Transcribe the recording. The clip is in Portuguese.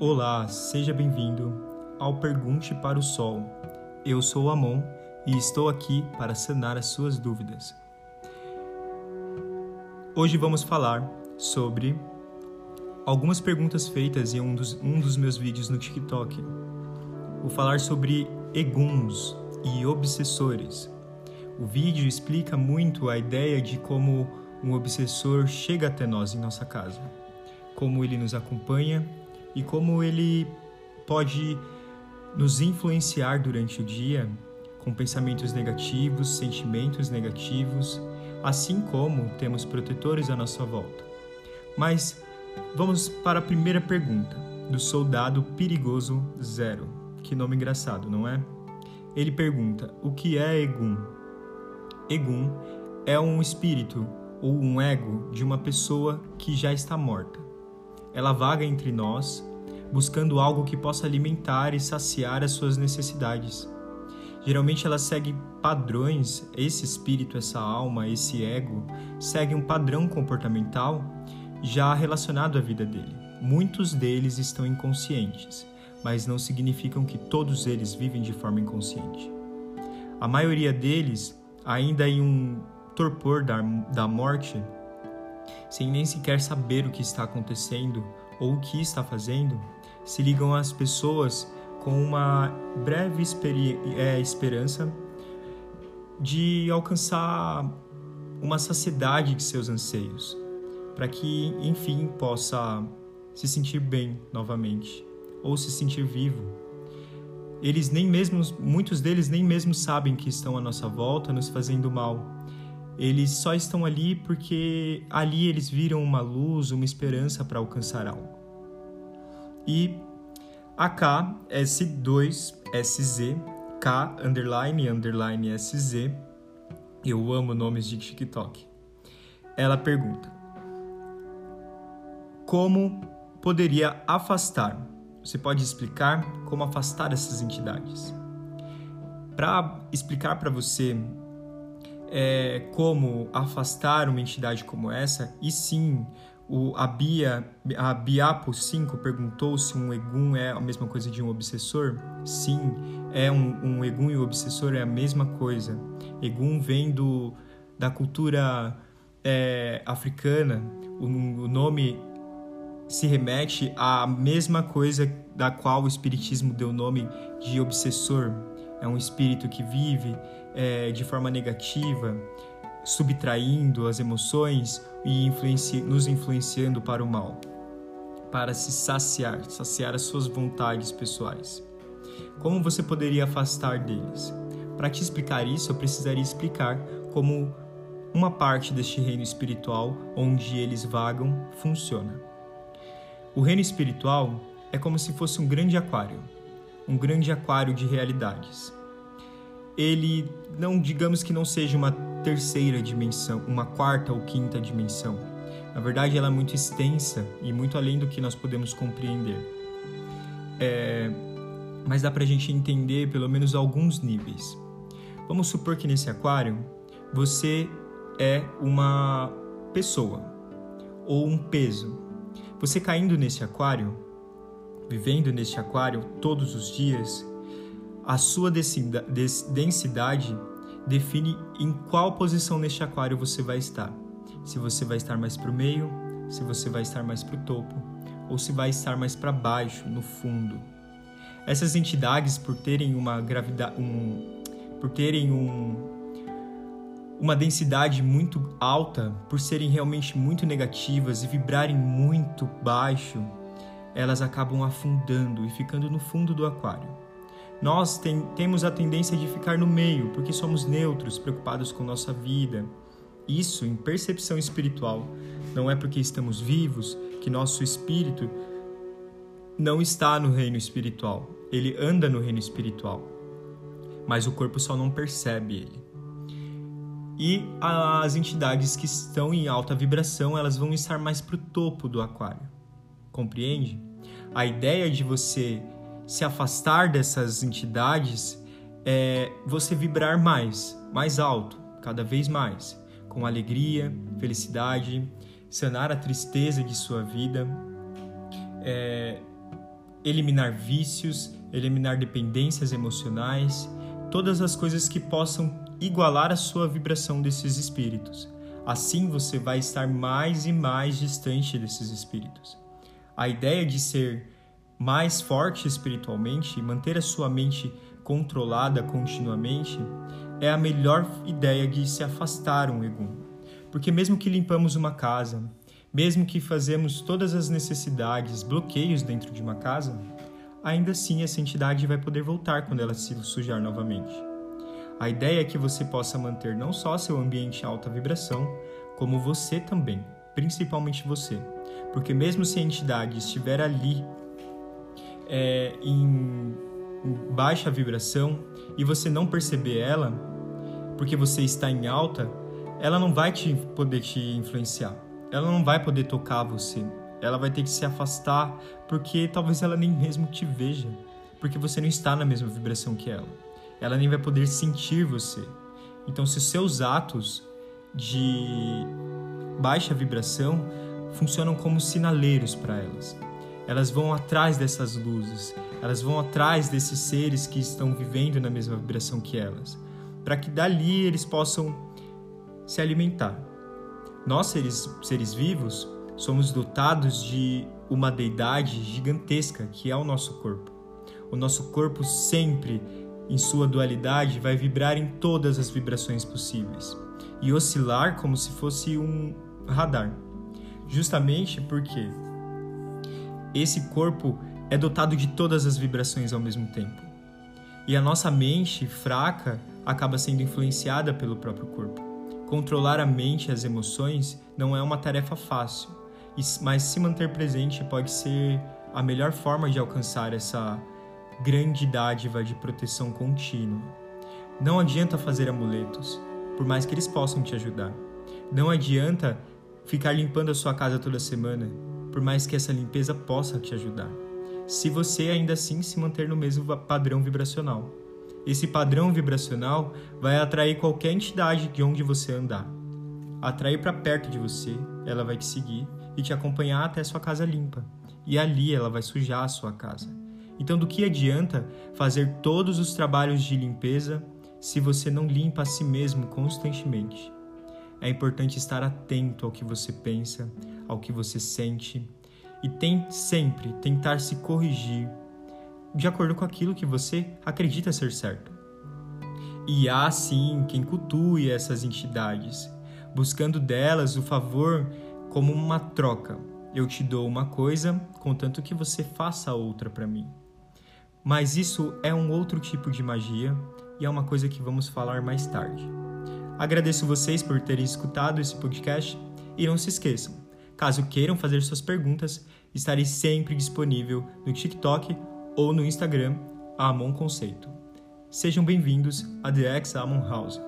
Olá, seja bem-vindo ao Pergunte para o Sol. Eu sou o Amon e estou aqui para sanar as suas dúvidas. Hoje vamos falar sobre algumas perguntas feitas em um dos, um dos meus vídeos no TikTok. Vou falar sobre eguns e obsessores. O vídeo explica muito a ideia de como um obsessor chega até nós em nossa casa, como ele nos acompanha e como ele pode nos influenciar durante o dia com pensamentos negativos, sentimentos negativos, assim como temos protetores à nossa volta. Mas vamos para a primeira pergunta do soldado perigoso zero. Que nome engraçado, não é? Ele pergunta: o que é Egum? Egum é um espírito ou um ego de uma pessoa que já está morta. Ela vaga entre nós, buscando algo que possa alimentar e saciar as suas necessidades. Geralmente ela segue padrões, esse espírito, essa alma, esse ego, segue um padrão comportamental já relacionado à vida dele. Muitos deles estão inconscientes, mas não significam que todos eles vivem de forma inconsciente. A maioria deles, ainda em um torpor da, da morte, sem nem sequer saber o que está acontecendo ou o que está fazendo, se ligam às pessoas com uma breve é, esperança de alcançar uma saciedade de seus anseios, para que, enfim, possa se sentir bem novamente ou se sentir vivo. Eles nem mesmo, muitos deles nem mesmo sabem que estão à nossa volta nos fazendo mal. Eles só estão ali porque ali eles viram uma luz, uma esperança para alcançar algo. E AK S2SZ K underline underline SZ eu amo nomes de TikTok. Ela pergunta: Como poderia afastar? Você pode explicar como afastar essas entidades? Para explicar para você é, como afastar uma entidade como essa, e sim, o, a Bia, a Biapo 5 perguntou se um egum é a mesma coisa de um obsessor. Sim, é um, um egum e o um obsessor é a mesma coisa. Egum vem do, da cultura é, africana. O, o nome se remete à mesma coisa da qual o espiritismo deu o nome de obsessor. É um espírito que vive é, de forma negativa, subtraindo as emoções e influenci nos influenciando para o mal, para se saciar, saciar as suas vontades pessoais. Como você poderia afastar deles? Para te explicar isso, eu precisaria explicar como uma parte deste reino espiritual onde eles vagam funciona. O reino espiritual é como se fosse um grande aquário, um grande aquário de realidades ele não digamos que não seja uma terceira dimensão, uma quarta ou quinta dimensão. Na verdade, ela é muito extensa e muito além do que nós podemos compreender. É, mas dá para a gente entender pelo menos alguns níveis. Vamos supor que nesse aquário você é uma pessoa ou um peso. Você caindo nesse aquário, vivendo nesse aquário todos os dias, a sua densidade define em qual posição neste aquário você vai estar. Se você vai estar mais para o meio, se você vai estar mais para o topo, ou se vai estar mais para baixo, no fundo. Essas entidades, por terem uma gravidade, um, por terem um, uma densidade muito alta, por serem realmente muito negativas e vibrarem muito baixo, elas acabam afundando e ficando no fundo do aquário. Nós tem, temos a tendência de ficar no meio, porque somos neutros, preocupados com nossa vida. Isso, em percepção espiritual, não é porque estamos vivos que nosso espírito não está no reino espiritual. Ele anda no reino espiritual, mas o corpo só não percebe ele. E as entidades que estão em alta vibração, elas vão estar mais para o topo do aquário. Compreende? A ideia de você se afastar dessas entidades é você vibrar mais, mais alto, cada vez mais, com alegria, felicidade, sanar a tristeza de sua vida, é, eliminar vícios, eliminar dependências emocionais, todas as coisas que possam igualar a sua vibração desses espíritos. Assim você vai estar mais e mais distante desses espíritos. A ideia de ser mais forte espiritualmente manter a sua mente controlada continuamente é a melhor ideia de se afastar um egum. Porque mesmo que limpamos uma casa, mesmo que fazemos todas as necessidades, bloqueios dentro de uma casa, ainda assim essa entidade vai poder voltar quando ela se sujar novamente. A ideia é que você possa manter não só seu ambiente em alta vibração, como você também, principalmente você. Porque mesmo se a entidade estiver ali é, em, baixa vibração e você não perceber ela, porque você está em alta, ela não vai te poder te influenciar ela não vai poder tocar você. Ela vai ter que se afastar porque talvez ela nem mesmo te veja, porque você não está na mesma vibração que ela. Ela nem vai poder sentir você. Então, se seus atos de baixa vibração funcionam como sinaleiros para elas. Elas vão atrás dessas luzes, elas vão atrás desses seres que estão vivendo na mesma vibração que elas, para que dali eles possam se alimentar. Nós, seres, seres vivos, somos dotados de uma deidade gigantesca que é o nosso corpo. O nosso corpo sempre, em sua dualidade, vai vibrar em todas as vibrações possíveis e oscilar como se fosse um radar. Justamente porque esse corpo é dotado de todas as vibrações ao mesmo tempo. E a nossa mente fraca acaba sendo influenciada pelo próprio corpo. Controlar a mente e as emoções não é uma tarefa fácil, mas se manter presente pode ser a melhor forma de alcançar essa grande dádiva de proteção contínua. Não adianta fazer amuletos, por mais que eles possam te ajudar. Não adianta ficar limpando a sua casa toda semana, por mais que essa limpeza possa te ajudar. Se você ainda assim se manter no mesmo padrão vibracional. Esse padrão vibracional vai atrair qualquer entidade de onde você andar. Atrair para perto de você, ela vai te seguir e te acompanhar até sua casa limpa. E ali ela vai sujar a sua casa. Então, do que adianta fazer todos os trabalhos de limpeza se você não limpa a si mesmo constantemente? É importante estar atento ao que você pensa, ao que você sente e tem sempre tentar se corrigir de acordo com aquilo que você acredita ser certo. E há sim quem cultue essas entidades, buscando delas o favor como uma troca. Eu te dou uma coisa, contanto que você faça outra para mim. Mas isso é um outro tipo de magia e é uma coisa que vamos falar mais tarde. Agradeço vocês por terem escutado esse podcast e não se esqueçam, caso queiram fazer suas perguntas, estarei sempre disponível no TikTok ou no Instagram Amon Conceito. Sejam bem-vindos a The X Amon House.